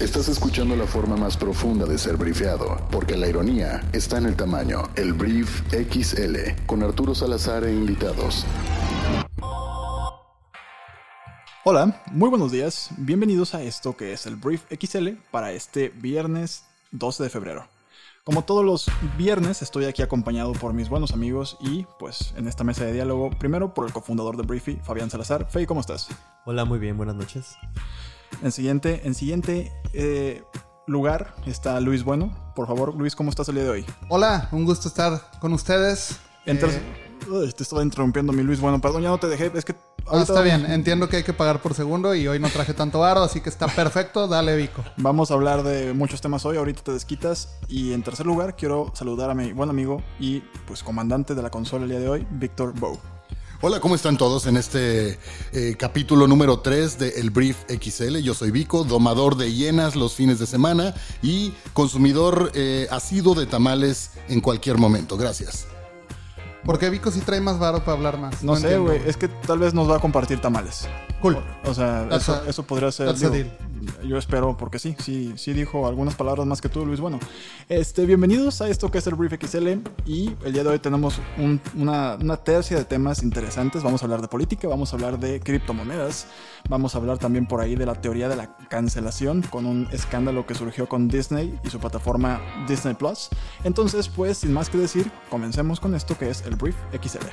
Estás escuchando la forma más profunda de ser brifeado, porque la ironía está en el tamaño. El Brief XL, con Arturo Salazar e invitados. Hola, muy buenos días. Bienvenidos a esto que es el Brief XL para este viernes 12 de febrero. Como todos los viernes, estoy aquí acompañado por mis buenos amigos y, pues, en esta mesa de diálogo, primero por el cofundador de Briefy, Fabián Salazar. Fey, ¿cómo estás? Hola, muy bien, buenas noches. En siguiente, en siguiente eh, lugar está Luis Bueno. Por favor, Luis, ¿cómo estás el día de hoy? Hola, un gusto estar con ustedes. Eh, Uy, te estaba interrumpiendo mi Luis Bueno. Perdón, ya no te dejé. Es que Ah, está bien, entiendo que hay que pagar por segundo y hoy no traje tanto varo, así que está perfecto, dale Vico. Vamos a hablar de muchos temas hoy, ahorita te desquitas. Y en tercer lugar, quiero saludar a mi buen amigo y pues comandante de la consola el día de hoy, Víctor Bow. Hola, ¿cómo están todos en este eh, capítulo número 3 de El Brief XL? Yo soy Vico, domador de hienas los fines de semana y consumidor eh, asiduo de tamales en cualquier momento. Gracias. Porque Vico sí trae más varo para hablar más. No, sé, güey. Es que tal vez nos va a compartir tamales. Cool. O, sea, eso, eso, podría ser. Yo espero, porque sí, sí, sí dijo algunas palabras más que tú, Luis. Bueno, este, bienvenidos a esto que es el Brief XL. Y el día de hoy tenemos una, tercia de temas interesantes. Vamos a hablar de política, vamos a hablar de criptomonedas, vamos a hablar también por ahí de la teoría de la cancelación con un escándalo que surgió con Disney y su plataforma Disney Plus. Entonces, pues, sin más que decir, comencemos con esto que es el Brief XL.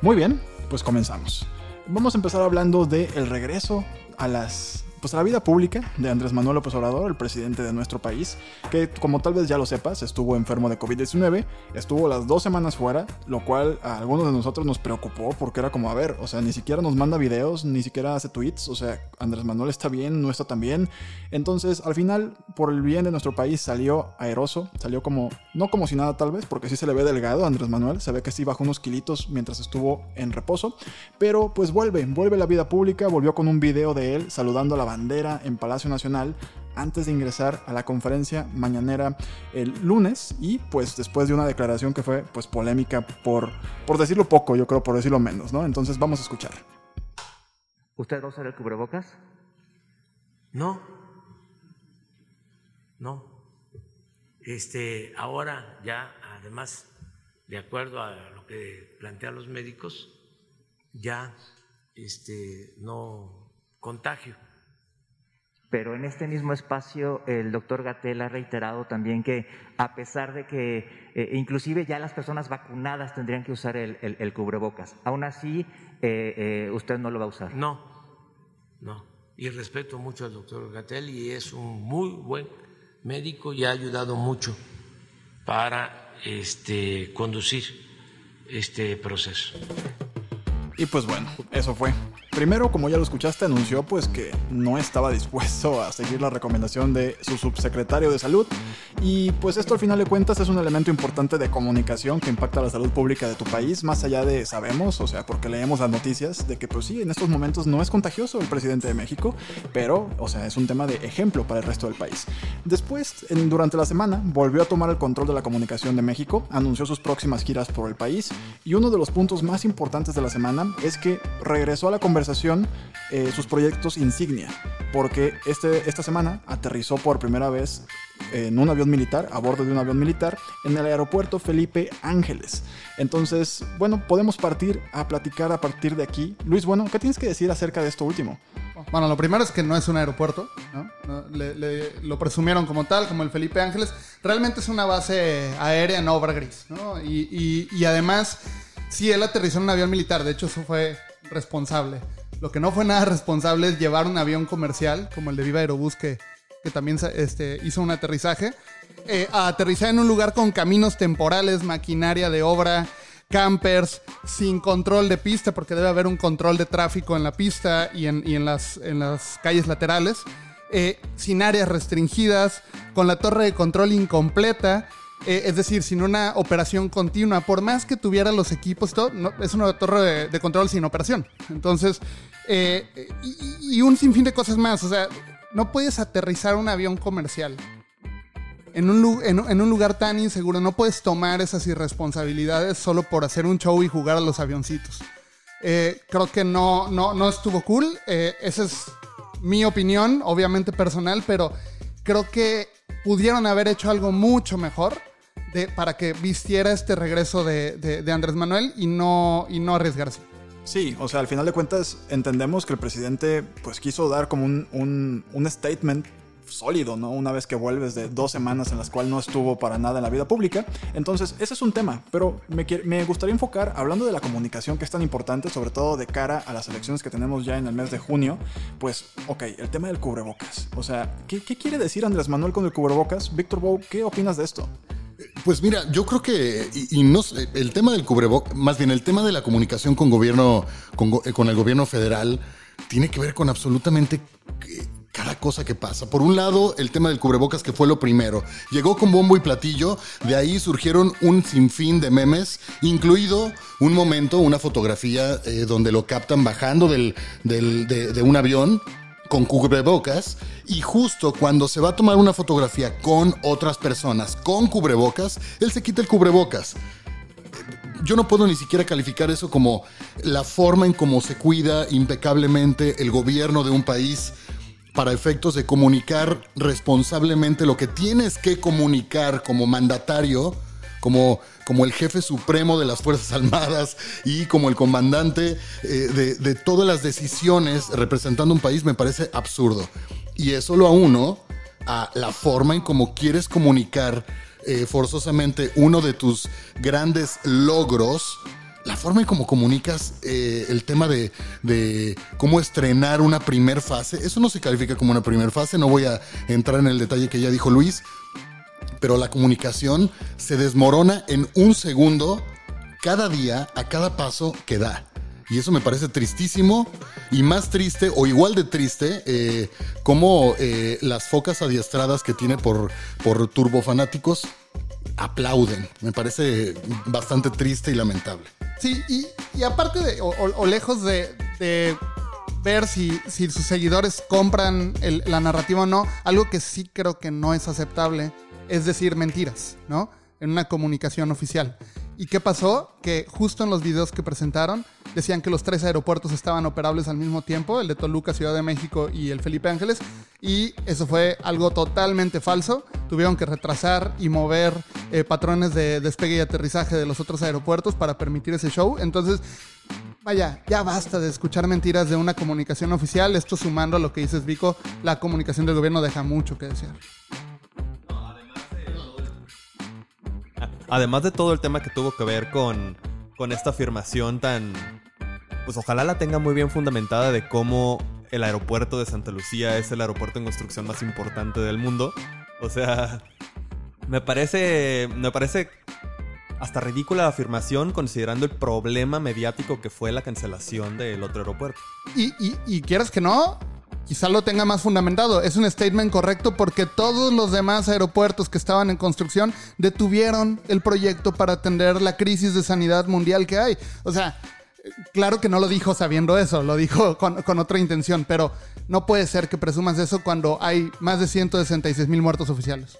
Muy bien, pues comenzamos. Vamos a empezar hablando del el regreso a las pues la vida pública de Andrés Manuel López Obrador, el presidente de nuestro país, que como tal vez ya lo sepas, estuvo enfermo de COVID-19, estuvo las dos semanas fuera, lo cual a algunos de nosotros nos preocupó porque era como, a ver, o sea, ni siquiera nos manda videos, ni siquiera hace tweets, o sea, Andrés Manuel está bien, no está tan bien. Entonces, al final, por el bien de nuestro país, salió aeroso, salió como, no como si nada tal vez, porque sí se le ve delgado a Andrés Manuel, se ve que sí bajó unos kilitos mientras estuvo en reposo, pero pues vuelve, vuelve a la vida pública, volvió con un video de él saludando a la bandera en Palacio Nacional antes de ingresar a la conferencia mañanera el lunes y pues después de una declaración que fue pues polémica por, por decirlo poco, yo creo por decirlo menos, ¿no? Entonces vamos a escuchar. ¿Usted va a usar cubrebocas? No, no. Este, ahora ya, además, de acuerdo a lo que plantean los médicos, ya este, no contagio pero en este mismo espacio el doctor Gatel ha reiterado también que a pesar de que eh, inclusive ya las personas vacunadas tendrían que usar el, cubrebocas, aún así eh, eh, usted no lo va a usar. No, no. Y respeto mucho al doctor Gatel y es un muy buen médico y ha ayudado mucho para este, conducir este proceso. Y pues bueno, eso fue. Primero, como ya lo escuchaste, anunció pues que no estaba dispuesto a seguir la recomendación de su subsecretario de salud y pues esto al final de cuentas es un elemento importante de comunicación que impacta la salud pública de tu país, más allá de sabemos, o sea, porque leemos las noticias de que pues sí, en estos momentos no es contagioso el presidente de México, pero o sea, es un tema de ejemplo para el resto del país. Después, durante la semana, volvió a tomar el control de la comunicación de México, anunció sus próximas giras por el país y uno de los puntos más importantes de la semana es que regresó a la conversación eh, sus proyectos insignia, porque este, esta semana aterrizó por primera vez en un avión militar, a bordo de un avión militar, en el aeropuerto Felipe Ángeles. Entonces, bueno, podemos partir a platicar a partir de aquí. Luis, bueno, ¿qué tienes que decir acerca de esto último? Bueno, lo primero es que no es un aeropuerto, lo presumieron como tal, como el Felipe Ángeles. Realmente es una base aérea en obra gris, Y, y además, sí, él aterrizó en un avión militar, de hecho eso fue responsable. Lo que no fue nada responsable es llevar un avión comercial, como el de Viva Aerobús, que, que también este, hizo un aterrizaje, eh, a aterrizar en un lugar con caminos temporales, maquinaria de obra, campers, sin control de pista, porque debe haber un control de tráfico en la pista y en, y en, las, en las calles laterales, eh, sin áreas restringidas, con la torre de control incompleta eh, es decir, sin una operación continua, por más que tuviera los equipos, es una torre de, control sin operación. Entonces, eh, y, un sinfín de cosas más. O sea, no puedes aterrizar un avión comercial en un, lugar tan inseguro. No puedes tomar esas irresponsabilidades solo por hacer un show y jugar a los avioncitos. Eh, creo que no, no, no estuvo cool. ese es mi opinión, obviamente personal, pero creo que pudieron haber hecho algo mucho mejor de, para que vistiera este regreso de, de- de Andrés Manuel y no, y no arriesgarse. Sí, o sea, al final de cuentas entendemos que el presidente pues quiso dar como un, un, un statement sólido, ¿no? Una vez que vuelves de dos semanas en las cuales no estuvo para nada en la vida pública. Entonces, ese es un tema, pero me, me gustaría enfocar, hablando de la comunicación que es tan importante, sobre todo de cara a las elecciones que tenemos ya en el mes de junio, pues, ok, el tema del cubrebocas. O sea, ¿qué, qué quiere decir Andrés Manuel con el cubrebocas? Víctor Bow, ¿qué opinas de esto? Pues mira, yo creo que, el tema del cubrebocas, más bien el tema de la comunicación con gobierno, con, eh, el gobierno federal, tiene que ver con absolutamente cada cosa que pasa. Por un lado, el tema del cubrebocas, que fue lo primero. Llegó con bombo y platillo, de ahí surgieron un sinfín de memes, incluido un momento, una fotografía eh, donde lo captan bajando del, del- de, de un avión con cubrebocas y justo cuando se va a tomar una fotografía con otras personas con cubrebocas, él se quita el cubrebocas. Yo no puedo ni siquiera calificar eso como la forma en cómo se cuida impecablemente el gobierno de un país para efectos de comunicar responsablemente lo que tienes que comunicar como mandatario, como, como el jefe supremo de las Fuerzas Armadas y como el comandante eh, de, de todas las decisiones representando un país, me parece absurdo. Y eso lo uno a la forma en cómo quieres comunicar eh, forzosamente uno de tus grandes logros, la forma en cómo comunicas eh, el tema de, de cómo estrenar una primer fase, eso no se califica como una primer fase, no voy a entrar en el detalle que ya dijo Luis, pero la comunicación se desmorona en un segundo cada día, a cada paso que da. Y eso me parece tristísimo y más triste o igual de triste eh, como eh, las focas adiestradas que tiene por, por turbofanáticos aplauden. Me parece bastante triste y lamentable. Sí, y, aparte de, o, lejos de ver si, sus seguidores compran la narrativa o no, algo que sí creo que no es aceptable es decir mentiras, ¿no? En una comunicación oficial. ¿Y qué pasó? Que justo en los videos que presentaron decían que los tres aeropuertos estaban operables al mismo tiempo, el de Toluca, Ciudad de México y el Felipe Ángeles, y eso fue algo totalmente falso. Tuvieron que retrasar y mover eh, patrones de despegue y aterrizaje de los otros aeropuertos para permitir ese show. Entonces, vaya, ya basta de escuchar mentiras de una comunicación oficial. Esto sumando a lo que dices, Vico, la comunicación del gobierno deja mucho que desear. Además de todo el tema que tuvo que ver con, con esta afirmación tan... Pues ojalá la tenga muy bien fundamentada de cómo el aeropuerto de Santa Lucía es el aeropuerto en construcción más importante del mundo. O sea, me parece... Me parece hasta ridícula la afirmación considerando el problema mediático que fue la cancelación del otro aeropuerto. Y, y, y quieras que no, quizá lo tenga más fundamentado. Es un statement correcto porque todos los demás aeropuertos que estaban en construcción detuvieron el proyecto para atender la crisis de sanidad mundial que hay. O sea, claro que no lo dijo sabiendo eso, lo dijo con, con otra intención, pero no puede ser que presumas eso cuando hay más de 166 mil muertos oficiales.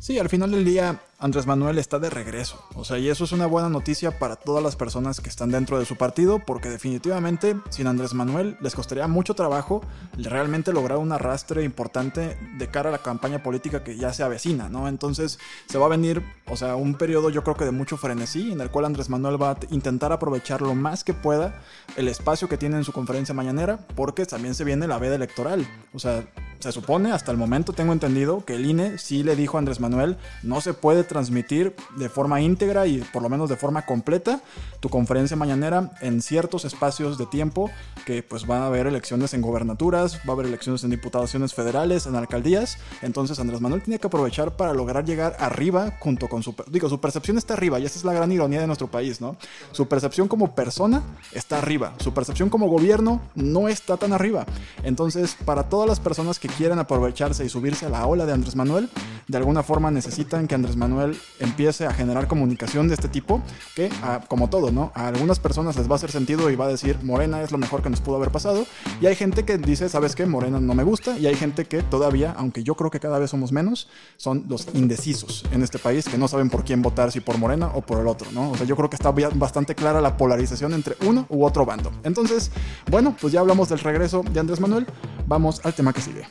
Sí, al final del día Andrés Manuel está de regreso. O sea, y eso es una buena noticia para todas las personas que están dentro de su partido, porque definitivamente sin Andrés Manuel les costaría mucho trabajo realmente lograr un arrastre importante de cara a la campaña política que ya se avecina, ¿no? Entonces se va a venir, o sea, un periodo yo creo que de mucho frenesí, en el cual Andrés Manuel va a intentar aprovechar lo más que pueda el espacio que tiene en su conferencia mañanera, porque también se viene la veda electoral. O sea, se supone, hasta el momento tengo entendido, que el INE sí le dijo a Andrés Manuel, no se puede transmitir de forma íntegra y por lo menos de forma completa tu conferencia mañanera en ciertos espacios de tiempo que pues van a haber elecciones en gobernaturas, va a haber elecciones en diputaciones federales, en alcaldías. Entonces Andrés Manuel tiene que aprovechar para lograr llegar arriba junto con su... Digo, su percepción está arriba y esa es la gran ironía de nuestro país, ¿no? Su percepción como persona está arriba, su percepción como gobierno no está tan arriba. Entonces, para todas las personas que quieren aprovecharse y subirse a la ola de Andrés Manuel, de alguna forma necesitan que Andrés Manuel empiece a generar comunicación de este tipo, que como todo, ¿no? A algunas personas les va a hacer sentido y va a decir, Morena es lo mejor que nos pudo haber pasado, y hay gente que dice, ¿sabes qué? Morena no me gusta, y hay gente que todavía, aunque yo creo que cada vez somos menos, son los indecisos en este país, que no saben por quién votar, si por Morena o por el otro, ¿no? O sea, yo creo que está bastante clara la polarización entre uno u otro bando. Entonces, bueno, pues ya hablamos del regreso de Andrés Manuel, vamos al tema que sigue.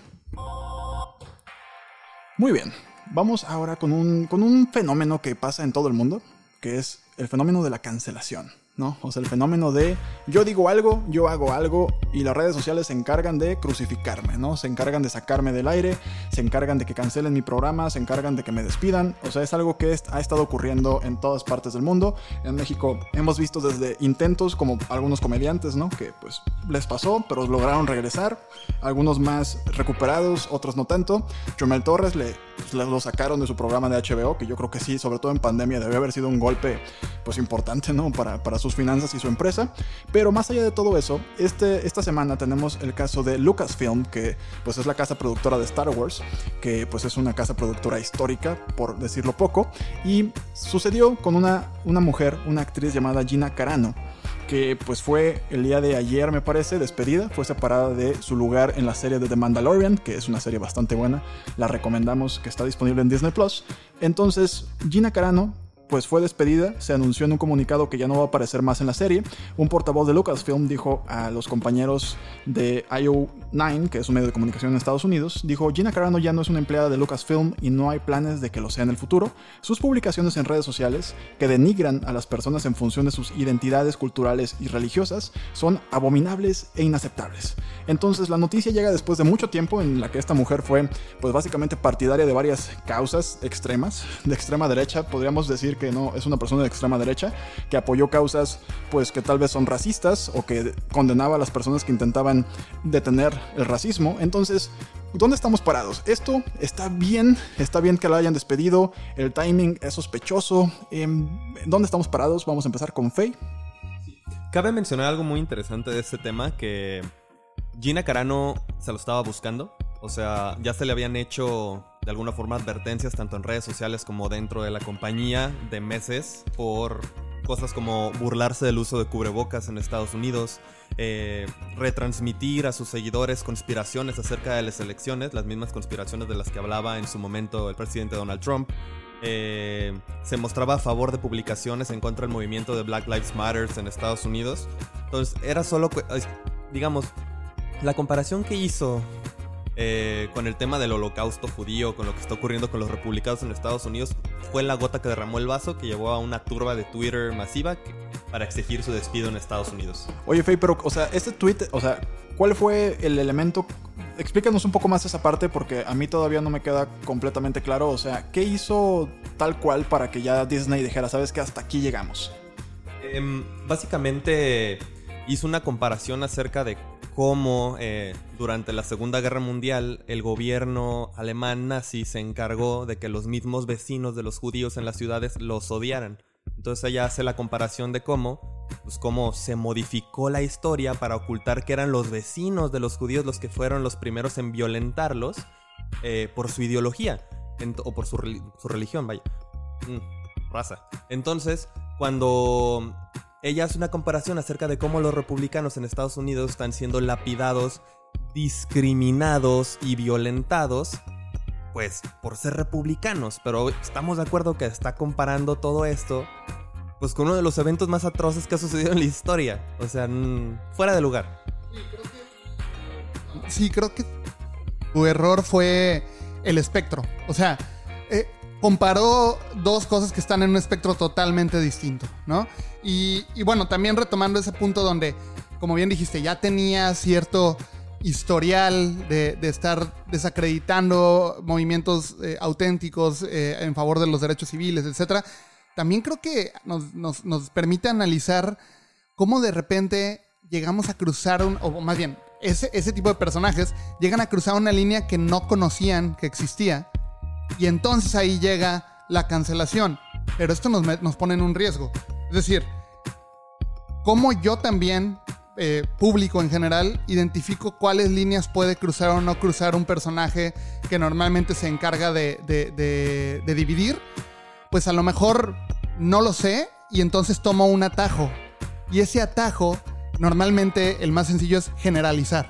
Muy bien, vamos ahora con un, con un fenómeno que pasa en todo el mundo, que es el fenómeno de la cancelación. ¿no? O sea, el fenómeno de yo digo algo, yo hago algo y las redes sociales se encargan de crucificarme, ¿no? Se encargan de sacarme del aire, se encargan de que cancelen mi programa, se encargan de que me despidan. O sea, es algo que ha estado ocurriendo en todas partes del mundo. En México hemos visto desde intentos como algunos comediantes, ¿no? Que pues les pasó, pero lograron regresar. Algunos más recuperados, otros no tanto. Chumel Torres le, pues, lo sacaron de su programa de HBO, que yo creo que sí, sobre todo en pandemia, debe haber sido un golpe pues importante, ¿no? Para, para sus finanzas y su empresa. Pero más allá de todo eso, este, esta semana tenemos el caso de Lucasfilm, que pues es la casa productora de Star Wars, que pues es una casa productora histórica, por decirlo poco, y sucedió con una, una mujer, una actriz llamada Gina Carano, pues fue el día de ayer me parece despedida, fue separada de su lugar en la serie de The Mandalorian, que es una serie bastante buena, la recomendamos que está disponible en Disney Plus. Entonces Gina Carano pues fue despedida, se anunció en un comunicado que ya no va a aparecer más en la serie. Un portavoz de Lucasfilm dijo a los compañeros de IO9, que es un medio de comunicación en Estados Unidos, dijo, Gina Carano ya no es una empleada de Lucasfilm y no hay planes de que lo sea en el futuro. Sus publicaciones en redes sociales, que denigran a las personas en función de sus identidades culturales y religiosas, son abominables e inaceptables. Entonces la noticia llega después de mucho tiempo en la que esta mujer fue, pues básicamente partidaria de varias causas extremas, de extrema derecha, podríamos decir que no es una persona de extrema derecha, que apoyó causas pues que tal vez son racistas o que condenaba a las personas que intentaban detener el racismo. Entonces, ¿dónde estamos parados? Esto está bien, está bien que la hayan despedido, el timing es sospechoso. Em, ¿Dónde estamos parados? Vamos a empezar con Faye. Cabe mencionar algo muy interesante de este tema que Gina Carano se lo estaba buscando. O sea, ya se le habían hecho de alguna forma advertencias tanto en redes sociales como dentro de la compañía de meses por cosas como burlarse del uso de cubrebocas en Estados Unidos, eh, retransmitir a sus seguidores conspiraciones acerca de las elecciones, las mismas conspiraciones de las que hablaba en su momento el presidente Donald Trump. Eh, se mostraba a favor de publicaciones en contra del movimiento de Black Lives Matter en Estados Unidos. Entonces era solo, digamos, la comparación que hizo eh, con el tema del holocausto judío, con lo que está ocurriendo con los republicanos en Estados Unidos, fue la gota que derramó el vaso que llevó a una turba de Twitter masiva para exigir su despido en Estados Unidos. Oye, Faye, pero, o sea, este tweet, o sea, ¿cuál fue el elemento? Explícanos un poco más esa parte porque a mí todavía no me queda completamente claro. O sea, ¿qué hizo tal cual para que ya Disney dijera, sabes que hasta aquí llegamos? Em, básicamente hizo una comparación acerca de cómo eh, durante la Segunda Guerra Mundial el gobierno alemán nazi se encargó de que los mismos vecinos de los judíos en las ciudades los odiaran. Entonces ella hace la comparación de cómo, pues cómo se modificó la historia para ocultar que eran los vecinos de los judíos los que fueron los primeros en violentarlos eh, por su ideología o por su, religión, vaya. Mm, raza. Entonces, cuando ella hace una comparación acerca de cómo los republicanos en Estados Unidos están siendo lapidados, discriminados y violentados, pues por ser republicanos. Pero estamos de acuerdo que está comparando todo esto, pues con uno de los eventos más atroces que ha sucedido en la historia. O sea, fuera de lugar. Sí, creo que tu error fue el espectro. O sea, eh, comparó dos cosas que están en un espectro totalmente distinto, ¿no? Y, bueno, también retomando ese punto donde, como bien dijiste, ya tenía cierto historial de, estar desacreditando movimientos eh, auténticos eh, en favor de los derechos civiles, etc. También creo que nos, permite analizar cómo de repente llegamos a cruzar, un, o más bien, ese, ese tipo de personajes llegan a cruzar una línea que no conocían que existía y entonces ahí llega la cancelación. Pero esto nos, nos pone en un riesgo. Es decir, como yo también eh, público en general, identifico cuáles líneas puede cruzar o no cruzar un personaje que normalmente se encarga de, de- dividir, pues a lo mejor no lo sé y entonces tomo un atajo. Y ese atajo, normalmente el más sencillo es generalizar.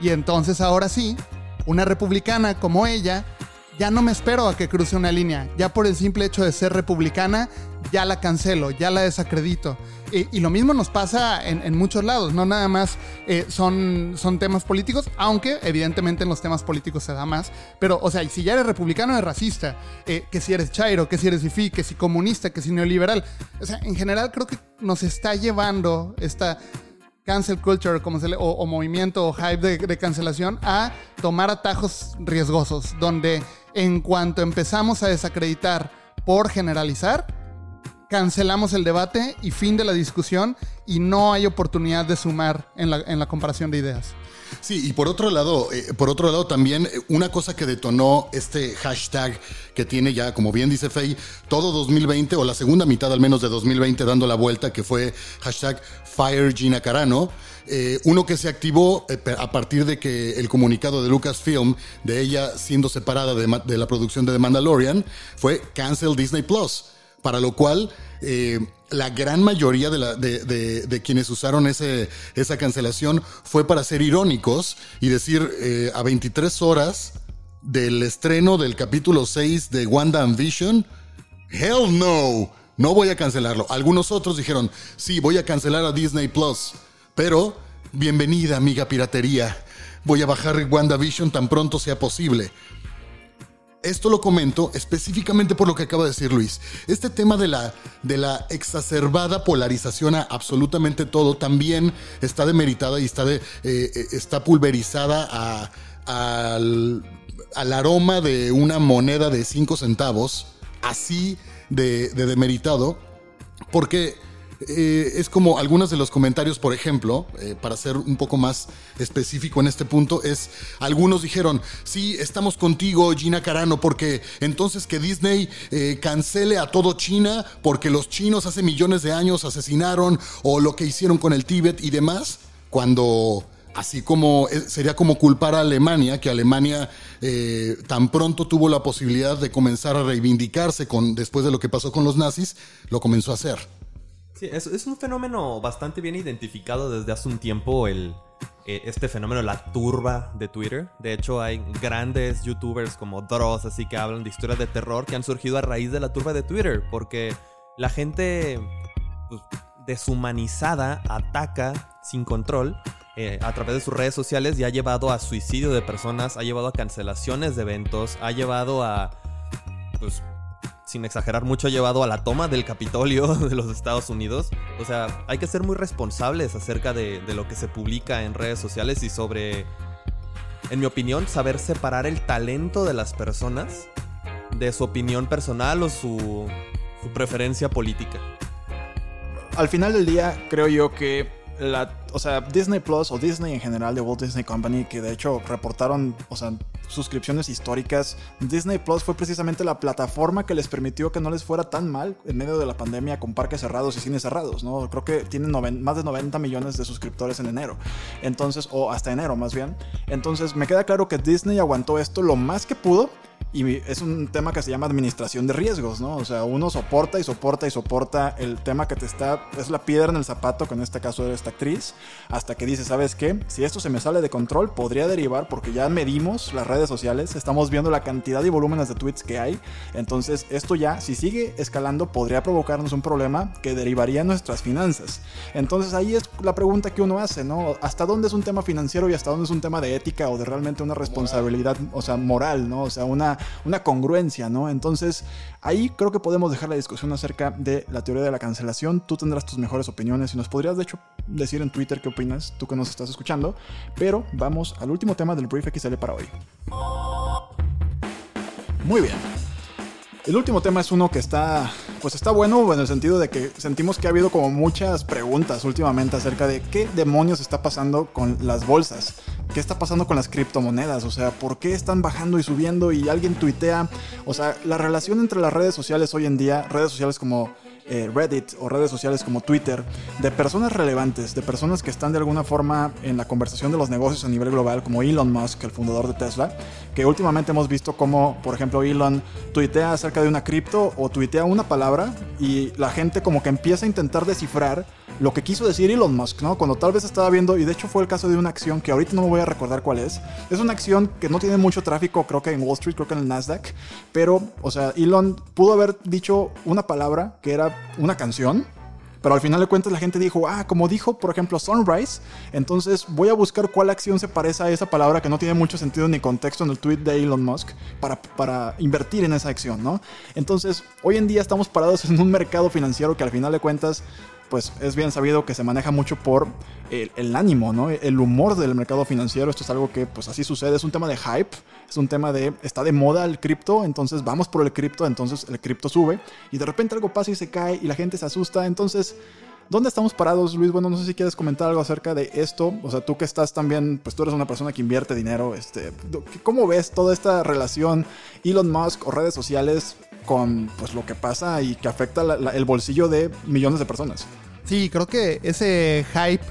Y entonces ahora sí, una republicana como ella, ya no me espero a que cruce una línea. Ya por el simple hecho de ser republicana, ya la cancelo, ya la desacredito. Y, lo mismo nos pasa en, muchos lados, no nada más eh, son, son temas políticos, aunque evidentemente en los temas políticos se da más. Pero, o sea, si ya eres republicano, eres racista, eh, que si eres chairo, que si eres fifi, que si comunista, que si neoliberal. O sea, en general creo que nos está llevando esta cancel culture como se le- o, o movimiento o hype de, de cancelación a tomar atajos riesgosos, donde en cuanto empezamos a desacreditar por generalizar, cancelamos el debate y fin de la discusión y no hay oportunidad de sumar en la, comparación de ideas. Sí, y por otro lado, eh, por otro lado también eh, una cosa que detonó este hashtag que tiene ya, como bien dice Fey, todo 2020 o la segunda mitad al menos de 2020 dando la vuelta, que fue hashtag Fire Gina Carano. eh, uno que se activó a partir de que el comunicado de Lucasfilm de ella siendo separada de, la producción de The Mandalorian fue Cancel Disney Plus. Para lo cual, la gran mayoría de, quienes usaron esa cancelación fue para ser irónicos y decir eh, a 23 horas del estreno del capítulo 6 de Wanda and Vision, hell no, no voy a cancelarlo. Algunos otros dijeron, sí, voy a cancelar a Disney Plus, pero bienvenida, amiga piratería. Voy a bajar WandaVision tan pronto sea posible. Esto lo comento específicamente por lo que acaba de decir Luis. Este tema de la, de la exacerbada polarización a absolutamente todo también está demeritada y está, de, eh, eh, está pulverizada al, al aroma de una moneda de 5 centavos, así de demeritado, porque eh, es como algunos de los comentarios, por ejemplo, eh, para ser un poco más específico en este punto, es algunos dijeron, sí, estamos contigo, Gina Carano, porque entonces que Disney eh, cancele a todo China, porque los chinos hace millones de años asesinaron, o lo que hicieron con el Tíbet y demás, cuando... Así como eh, sería como culpar a Alemania, que Alemania tan pronto tuvo la posibilidad de comenzar a reivindicarse con, después de lo que pasó con los nazis, lo comenzó a hacer. Es, es un fenómeno bastante bien identificado desde hace un tiempo, el, eh, este fenómeno, la turba de Twitter. De hecho, hay grandes youtubers como Dross, así que hablan de historias de terror que han surgido a raíz de la turba de Twitter, porque la gente pues, deshumanizada ataca sin control eh, a través de sus redes sociales y ha llevado a suicidio de personas, ha llevado a cancelaciones de eventos, ha llevado a, pues, sin exagerar mucho, llevado a la toma del Capitolio de los Estados Unidos. O sea, hay que ser muy responsables acerca de, de lo que se publica en redes sociales y sobre, en mi opinión, saber separar el talento de las personas de su opinión personal o su, su preferencia política. Al final del día, creo yo que o sea, Disney Plus o Disney en general de Walt Disney Company, que de hecho reportaron, o sea, suscripciones históricas, Disney Plus fue precisamente la plataforma que les permitió que no les fuera tan mal en medio de la pandemia con parques cerrados y cines cerrados, ¿no? Creo que tienen más de 90 millones de suscriptores en enero. Entonces, o hasta enero más bien. Entonces, me queda claro que Disney aguantó esto lo más que pudo. Y es un tema que se llama administración de riesgos, ¿no? O sea, uno soporta y soporta y soporta el tema que te está, es la piedra en el zapato, que en este caso era esta actriz, hasta que dice, ¿sabes qué? Si esto se me sale de control, podría derivar, porque ya medimos las redes sociales, estamos viendo la cantidad y volúmenes de tweets que hay, entonces esto ya, si sigue escalando, podría provocarnos un problema que derivaría en nuestras finanzas. Entonces ahí es la pregunta que uno hace, ¿no? ¿Hasta dónde es un tema financiero y hasta dónde es un tema de ética o de realmente una responsabilidad, o sea, moral, ¿no? O sea, una, una congruencia, ¿no? Entonces, ahí creo que podemos dejar la discusión acerca de la teoría de la cancelación. Tú tendrás tus mejores opiniones y nos podrías, de hecho, decir en Twitter qué opinas, tú que nos estás escuchando. Pero vamos al último tema del Brief XL para hoy. Muy bien. El último tema es uno que está, pues está bueno en el sentido de que sentimos que ha habido como muchas preguntas últimamente acerca de qué demonios está pasando con las bolsas, qué está pasando con las criptomonedas, o sea, por qué están bajando y subiendo y alguien tuitea, o sea, la relación entre las redes sociales hoy en día, redes sociales como eh, Reddit o redes sociales como Twitter de personas relevantes, de personas que están de alguna forma en la conversación de los negocios a nivel global, como Elon Musk, el fundador de Tesla, que últimamente hemos visto como, por ejemplo, Elon tuitea acerca de una cripto o tuitea una palabra y la gente como que empieza a intentar descifrar lo que quiso decir Elon Musk, ¿no? Cuando tal vez estaba viendo, y de hecho fue el caso de una acción que ahorita no me voy a recordar cuál es. Es una acción que no tiene mucho tráfico, creo que en Wall Street, creo que en el Nasdaq. Pero, o sea, Elon pudo haber dicho una palabra que era una canción. Pero al final de cuentas la gente dijo, ah, como dijo, por ejemplo, Sunrise, entonces voy a buscar cuál acción se parece a esa palabra que no tiene mucho sentido ni contexto en el tweet de Elon Musk para, para invertir en esa acción, ¿no? Entonces, hoy en día estamos parados en un mercado financiero que al final de cuentas pues es bien sabido que se maneja mucho por el, ánimo, ¿no? El humor del mercado financiero. Esto es algo que pues así sucede. Es un tema de hype. Es un tema de, está de moda el cripto, entonces vamos por el cripto, entonces el cripto sube. Y de repente algo pasa y se cae y la gente se asusta. Entonces... ¿Dónde estamos parados, Luis? Bueno, no sé si quieres comentar algo acerca de esto. O sea, tú que estás también, pues tú eres una persona que invierte dinero. Este, ¿Cómo ves toda esta relación Elon Musk o redes sociales con pues, lo que pasa y que afecta el bolsillo de millones de personas. Sí, creo que ese hype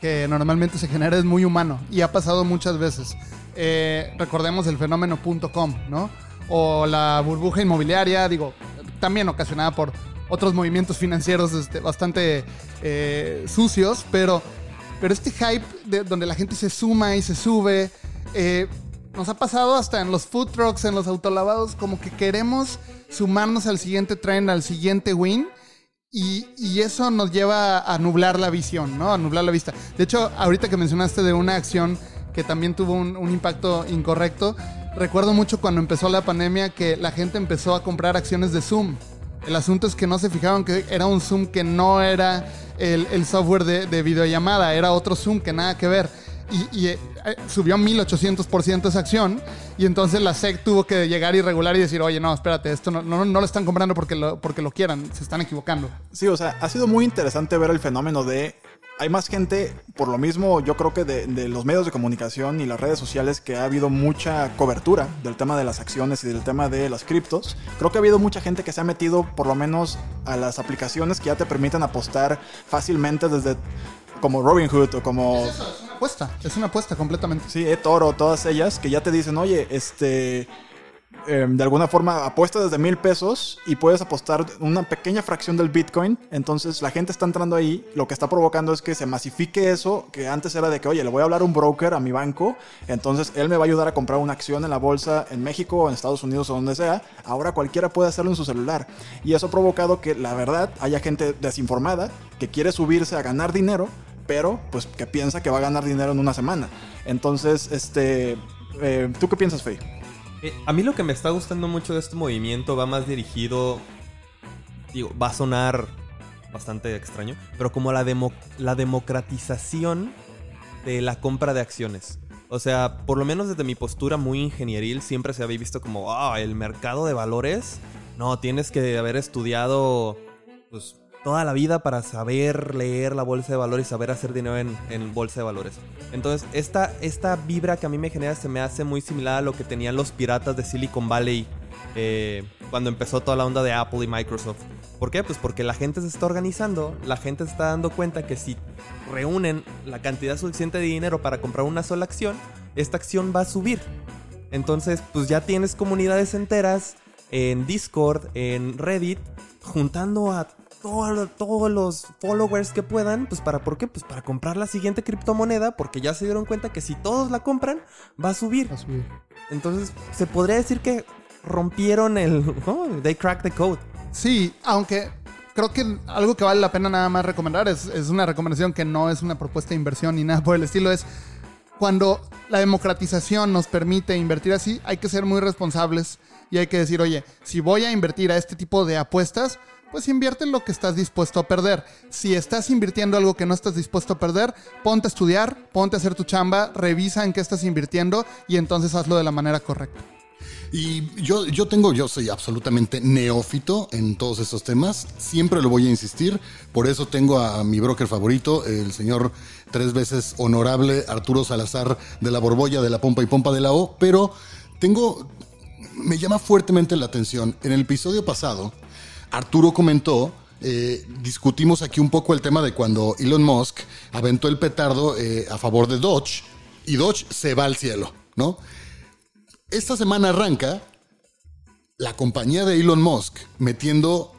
que normalmente se genera es muy humano y ha pasado muchas veces. Eh, recordemos el fenómeno.com, ¿no? O la burbuja inmobiliaria, digo, también ocasionada por otros movimientos financieros este, bastante eh, sucios, pero, pero este hype de, donde la gente se suma y se sube, eh, nos ha pasado hasta en los food trucks, en los autolavados, como que queremos sumarnos al siguiente trend, al siguiente win. Y, eso nos lleva a nublar la visión, ¿no? A nublar la vista. De hecho, ahorita que mencionaste de una acción que también tuvo un, impacto incorrecto, recuerdo mucho cuando empezó la pandemia que la gente empezó a comprar acciones de Zoom. El asunto es que no se fijaron que era un Zoom que no era el, el software de, de videollamada, era otro Zoom que nada que ver y, eh, subió 1800% esa acción. Y entonces la SEC tuvo que llegar y regular y decir, oye, no, espérate, esto no, no, lo están comprando porque lo, porque lo quieran, se están equivocando. Sí, o sea, ha sido muy interesante ver el fenómeno de hay más gente, por lo mismo yo creo que de, los medios de comunicación y las redes sociales que ha habido mucha cobertura del tema de las acciones y del tema de las criptos. Creo que ha habido mucha gente que se ha metido por lo menos a las aplicaciones que ya te permiten apostar fácilmente desde como Robinhood o como... Es, apuesta, es una apuesta completamente. Sí, Toro, todas ellas que ya te dicen, oye, este... Em, de alguna forma apuesta desde mil pesos y puedes apostar una pequeña fracción del Bitcoin. Entonces la gente está entrando ahí. Lo que está provocando es que se masifique eso, que antes era de que, oye, le voy a hablar a un broker a mi banco. Entonces él me va a ayudar a comprar una acción en la bolsa en México o en Estados Unidos o donde sea. Ahora cualquiera puede hacerlo en su celular. Y eso ha provocado que la verdad haya gente desinformada que quiere subirse a ganar dinero pero pues que piensa que va a ganar dinero en una semana. Entonces, este, eh, ¿tú qué piensas, Faye? Eh, a mí lo que me está gustando mucho de este movimiento va más dirigido, digo, va a sonar bastante extraño, pero como la, la democratización de la compra de acciones. O sea, por lo menos desde mi postura muy ingenieril, siempre se había visto como, ah, el mercado de valores. No, tienes que haber estudiado, pues, toda la vida para saber leer la bolsa de valores y saber hacer dinero en, bolsa de valores. Entonces, esta, esta vibra que a mí me genera se me hace muy similar a lo que tenían los piratas de Silicon Valley eh, cuando empezó toda la onda de Apple y Microsoft. ¿Por qué? Pues porque la gente se está organizando, la gente se está dando cuenta que si reúnen la cantidad suficiente de dinero para comprar una sola acción, esta acción va a subir. Entonces, pues ya tienes comunidades enteras en Discord, en Reddit, juntando a todos los followers que puedan, pues para ¿por qué? Pues para comprar la siguiente criptomoneda, porque ya se dieron cuenta que si todos la compran, va a subir. Entonces, se podría decir que rompieron el... Oh, they cracked the code. Sí, aunque creo que algo que vale la pena nada más recomendar es, es una recomendación que no es una propuesta de inversión ni nada por el estilo, es cuando la democratización nos permite invertir así, hay que ser muy responsables y hay que decir, oye, si voy a invertir a este tipo de apuestas, pues invierte en lo que estás dispuesto a perder. Si estás invirtiendo algo que no estás dispuesto a perder, ponte a estudiar, ponte a hacer tu chamba, revisa en qué estás invirtiendo y entonces hazlo de la manera correcta. Y yo, yo tengo, yo soy absolutamente neófito en todos estos temas, siempre lo voy a insistir, por eso tengo a mi broker favorito, el señor tres veces honorable Arturo Salazar de la Borbolla, de la Pompa y Pompa de la O, pero tengo, me llama fuertemente la atención, en el episodio pasado, Arturo comentó eh, discutimos aquí un poco el tema de cuando Elon Musk aventó el petardo eh, a favor de Dodge y Dodge se va al cielo, ¿no? Esta semana arranca la compañía de Elon Musk metiendo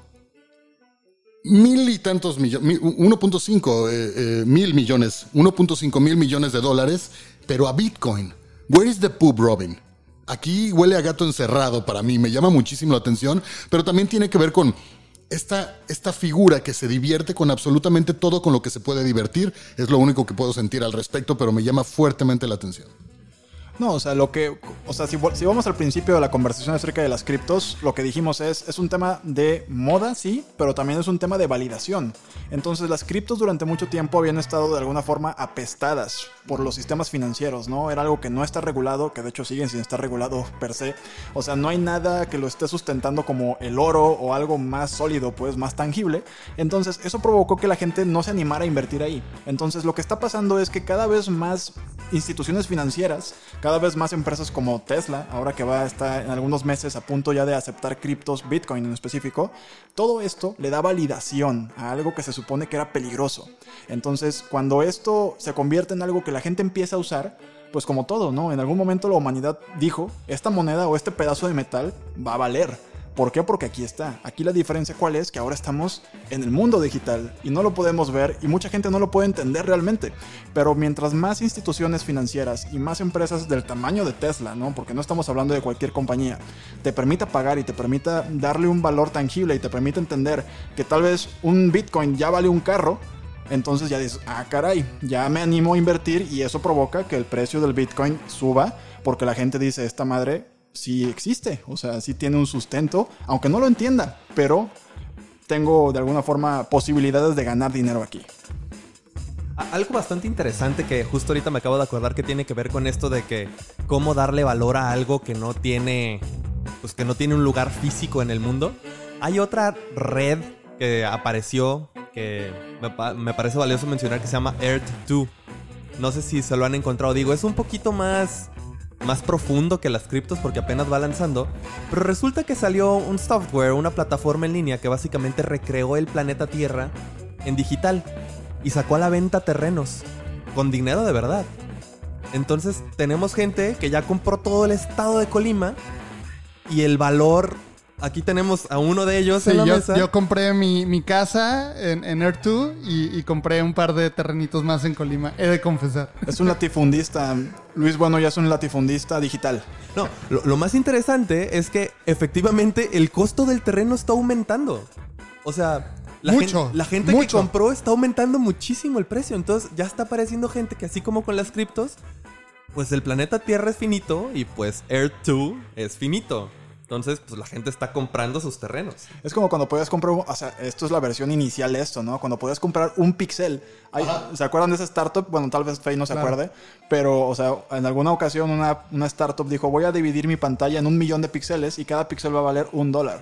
mil y tantos millones, 1.5 eh, eh, mil millones, 1.5 mil millones de dólares, pero a Bitcoin. Where is the pub, Robin? Aquí huele a gato encerrado para mí, me llama muchísimo la atención, pero también tiene que ver con esta, esta figura que se divierte con absolutamente todo con lo que se puede divertir. Es lo único que puedo sentir al respecto, pero me llama fuertemente la atención. No, o sea, lo que. O sea, si, si, vamos al principio de la conversación acerca de las criptos, lo que dijimos es: es un tema de moda, sí, pero también es un tema de validación. Entonces, las criptos durante mucho tiempo habían estado de alguna forma apestadas por los sistemas financieros, ¿no? Era algo que no está regulado, que de hecho siguen sin estar regulado per se. O sea, no hay nada que lo esté sustentando como el oro o algo más sólido, pues más tangible. Entonces, eso provocó que la gente no se animara a invertir ahí. Entonces, lo que está pasando es que cada vez más instituciones financieras, vez más empresas como Tesla, ahora que va a estar en algunos meses a punto ya de aceptar criptos, Bitcoin en específico, todo esto le da validación a algo que se supone que era peligroso. Entonces, cuando esto se convierte en algo que la gente empieza a usar, pues como todo, ¿no? En algún momento la humanidad dijo, esta moneda o este pedazo de metal va a valer. ¿Por qué? Porque aquí está. Aquí la diferencia cuál es, que ahora estamos en el mundo digital y no lo podemos ver y mucha gente no lo puede entender realmente. Pero mientras más instituciones financieras y más empresas del tamaño de Tesla, ¿no? Porque no estamos hablando de cualquier compañía, te permita pagar y te permita darle un valor tangible y te permita entender que tal vez un Bitcoin ya vale un carro, entonces ya dices, ah, caray, ya me animo a invertir y eso provoca que el precio del Bitcoin suba porque la gente dice, esta madre sí existe, o sea, sí tiene un sustento, aunque no lo entienda, pero tengo de alguna forma posibilidades de ganar dinero aquí. Algo bastante interesante que justo ahorita me acabo de acordar que tiene que ver con esto de que cómo darle valor a algo que no tiene pues que no tiene un lugar físico en el mundo. Hay otra red que apareció que me, me parece valioso mencionar que se llama Earth2. No sé si se lo han encontrado, digo, es un poquito más más profundo que las criptos porque apenas va lanzando, pero resulta que salió un software, una plataforma en línea que básicamente recreó el planeta Tierra en digital y sacó a la venta terrenos con dinero de verdad. Entonces tenemos gente que ya compró todo el estado de Colima y el valor Aquí tenemos a uno de ellos en la yo, mesa. Yo compré mi, casa en, en Air 2 y, compré un par de terrenitos más en Colima. He de confesar. Es un latifundista. Luis Bueno ya es un latifundista digital. No, lo, más interesante es que efectivamente el costo del terreno está aumentando. O sea, la mucho, gente, la gente que compró está aumentando muchísimo el precio. Entonces ya está apareciendo gente que así como con las criptos, pues el planeta Tierra es finito y pues Air 2 es finito. Entonces, pues la gente está comprando sus terrenos. Es como cuando podías comprar, o sea, esto es la versión inicial de esto, ¿no? Cuando podías comprar un pixel. ¿Se acuerdan de esa startup? Bueno, tal vez Faye no se acuerde, pero, o sea, en alguna ocasión una, una startup dijo, voy a dividir mi pantalla en un millón de píxeles y cada píxel va a valer un dólar.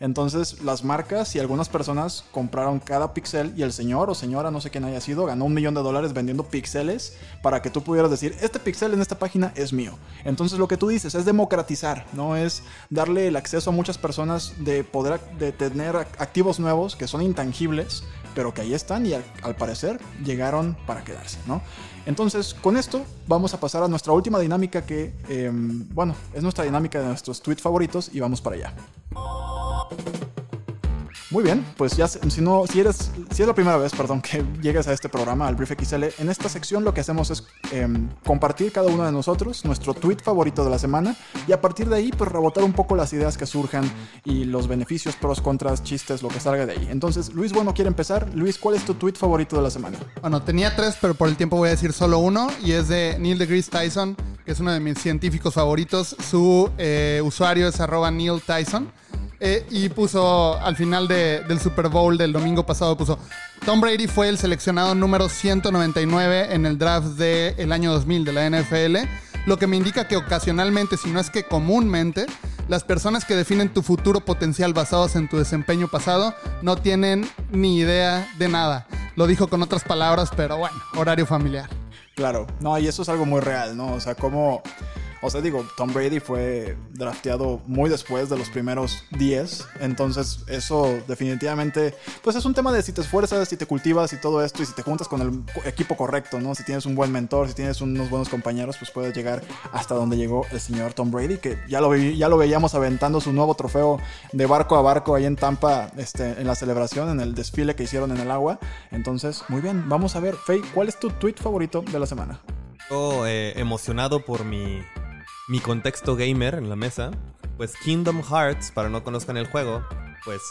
Entonces las marcas y algunas personas compraron cada pixel y el señor o señora, no sé quién haya sido, ganó un millón de dólares vendiendo píxeles para que tú pudieras decir, este pixel en esta página es mío. Entonces lo que tú dices es democratizar, no es darle el acceso a muchas personas de poder de tener activos nuevos que son intangibles, pero que ahí están y al, parecer llegaron para quedarse, ¿no? Entonces, con esto vamos a pasar a nuestra última dinámica que, em, bueno, es nuestra dinámica de nuestros tweets favoritos y vamos para allá. Muy bien, pues ya si no, si eres, si es la primera vez, perdón, que llegues a este programa, al Brief XL, en esta sección lo que hacemos es em, compartir cada uno de nosotros nuestro tweet favorito de la semana y a partir de ahí, pues rebotar un poco las ideas que surjan y los beneficios, pros, contras, chistes, lo que salga de ahí. Entonces, Luis Bueno quiere empezar. Luis, ¿cuál es tu tweet favorito de la semana? Bueno, tenía tres, pero por el tiempo voy a decir solo uno y es de Neil deGrasse Tyson, que es uno de mis científicos favoritos. Su eh, usuario es arroba Neil Tyson. Eh, y puso al final del Super Bowl del domingo pasado, puso, Tom Brady fue el seleccionado número 199 en el draft del año 2000 de la NFL, lo que me indica que ocasionalmente, si no es que comúnmente, las personas que definen tu futuro potencial basados en tu desempeño pasado no tienen ni idea de nada. Lo dijo con otras palabras, pero bueno, horario familiar. Claro, no, y eso es algo muy real, ¿no? O sea, como O sea, digo, Tom Brady fue drafteado muy después de los primeros 10. Entonces, eso definitivamente, pues es un tema de si te esfuerzas, si te cultivas y todo esto, y si te juntas con el equipo correcto, ¿no? Si tienes un buen mentor, si tienes unos buenos compañeros, pues puedes llegar hasta donde llegó el señor Tom Brady, que ya lo, ya lo veíamos aventando su nuevo trofeo de barco a barco ahí en Tampa, este, en la celebración, en el desfile que hicieron en el agua. Entonces, muy bien, vamos a ver, Faye, ¿cuál es tu tweet favorito de la semana? Eh, emocionado por mi, mi contexto gamer en la mesa. Pues Kingdom Hearts, para no conozcan el juego, pues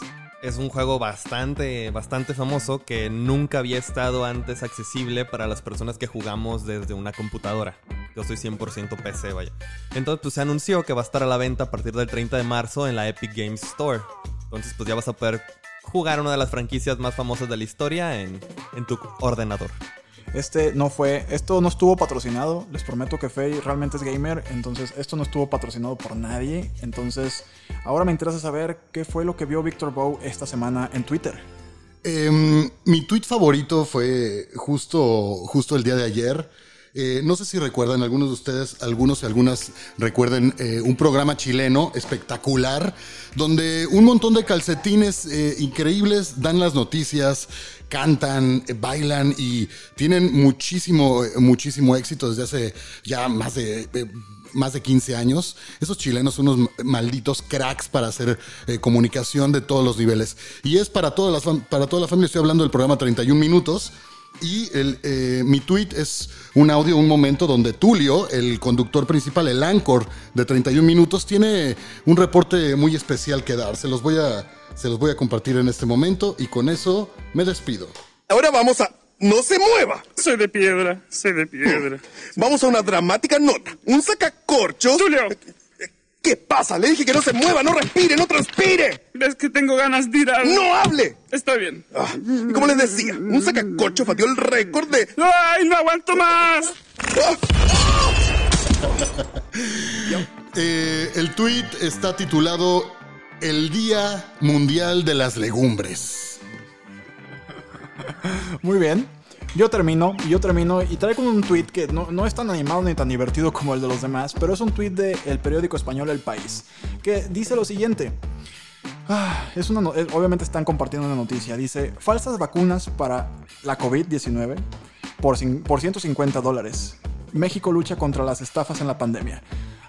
es un juego bastante, bastante famoso que nunca había estado antes accesible para las personas que jugamos desde una computadora. Yo soy 100% PC, vaya. Entonces, pues se anunció que va a estar a la venta a partir del 30 de marzo en la Epic Games Store. Entonces, pues ya vas a poder jugar una de las franquicias más famosas de la historia en, en tu ordenador. Este no fue, esto no estuvo patrocinado. Les prometo que Faye realmente es gamer. Entonces, esto no estuvo patrocinado por nadie. Entonces, ahora me interesa saber qué fue lo que vio Victor Bow esta semana en Twitter. Em, mi tweet favorito fue justo, justo el día de ayer. Eh, no sé si recuerdan, algunos de ustedes, algunos y algunas recuerden eh, un programa chileno espectacular, donde un montón de calcetines eh, increíbles dan las noticias, cantan, bailan y tienen muchísimo, muchísimo éxito desde hace ya más de más de 15 años. Esos chilenos son unos malditos cracks para hacer comunicación de todos los niveles. Y es para, para toda la familia. Estoy hablando del programa 31 Minutos. Y el, eh, mi tweet es un audio, un momento donde Tulio, el conductor principal, el anchor de 31 minutos, tiene un reporte muy especial que dar. Se los voy a, se los voy a compartir en este momento y con eso me despido. Ahora vamos a... ¡No se mueva! Soy de piedra, soy de piedra. Vamos a una dramática nota. Un sacacorcho... Tulio, ¿Qué pasa? Le dije que no se mueva, no respire, no transpire. ves que tengo ganas de ir a... ¡No hable! Está bien. Ah, y como les decía, un sacacorcho batió el récord de... ¡Ay, no aguanto más! Eh, el tweet está titulado El Día Mundial de las Legumbres. Muy bien. Yo termino, yo termino y traigo un tweet que no, no, es tan animado ni tan divertido como el de los demás, pero es un tweet del periódico español El País, que dice lo siguiente. Ah, es obviamente están compartiendo una noticia. Dice, falsas vacunas para la COVID-19 por, por 150 dólares. México lucha contra las estafas en la pandemia.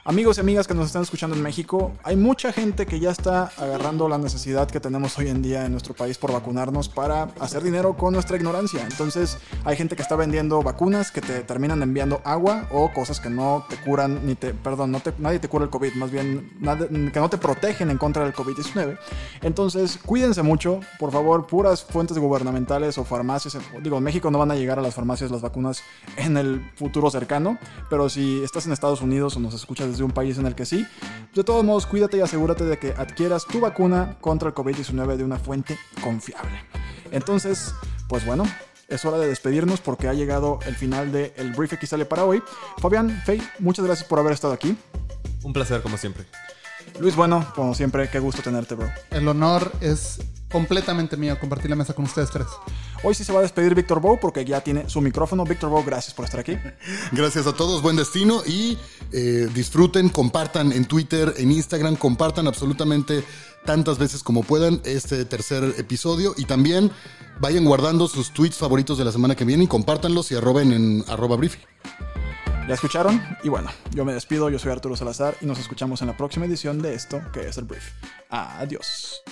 Amigos y amigas que nos están escuchando en México, hay mucha gente que ya está agarrando la necesidad que tenemos hoy en día en nuestro país por vacunarnos para hacer dinero con nuestra ignorancia. Entonces, hay gente que está vendiendo vacunas que te terminan enviando agua o cosas que no te curan, ni te, perdón, no te, nadie te cura el COVID, más bien que no te protegen en contra del COVID-19. Entonces, cuídense mucho, por favor, puras fuentes gubernamentales o farmacias. Digo, en México no van a llegar a las farmacias las vacunas en el futuro cercano, pero si estás en Estados Unidos o nos escuchas de un país en el que sí. De todos modos, cuídate y asegúrate de que adquieras tu vacuna contra el COVID-19 de una fuente confiable. Entonces, pues bueno, es hora de despedirnos porque ha llegado el final del el brief sale para hoy. Fabián, Fey, muchas gracias por haber estado aquí. Un placer, como siempre. Luis, bueno, como siempre, qué gusto tenerte, bro. El honor es completamente mío compartir la mesa con ustedes tres. Hoy sí se va a despedir Víctor Bow porque ya tiene su micrófono. Víctor Bow, gracias por estar aquí. Gracias a todos, buen destino y eh, disfruten, compartan en Twitter, en Instagram, compartan absolutamente tantas veces como puedan este tercer episodio y también vayan guardando sus tweets favoritos de la semana que viene y compártanlos y arroben en arroba briefing. Ya escucharon y bueno, yo me despido, yo soy Arturo Salazar y nos escuchamos en la próxima edición de esto que es el brief. Adiós.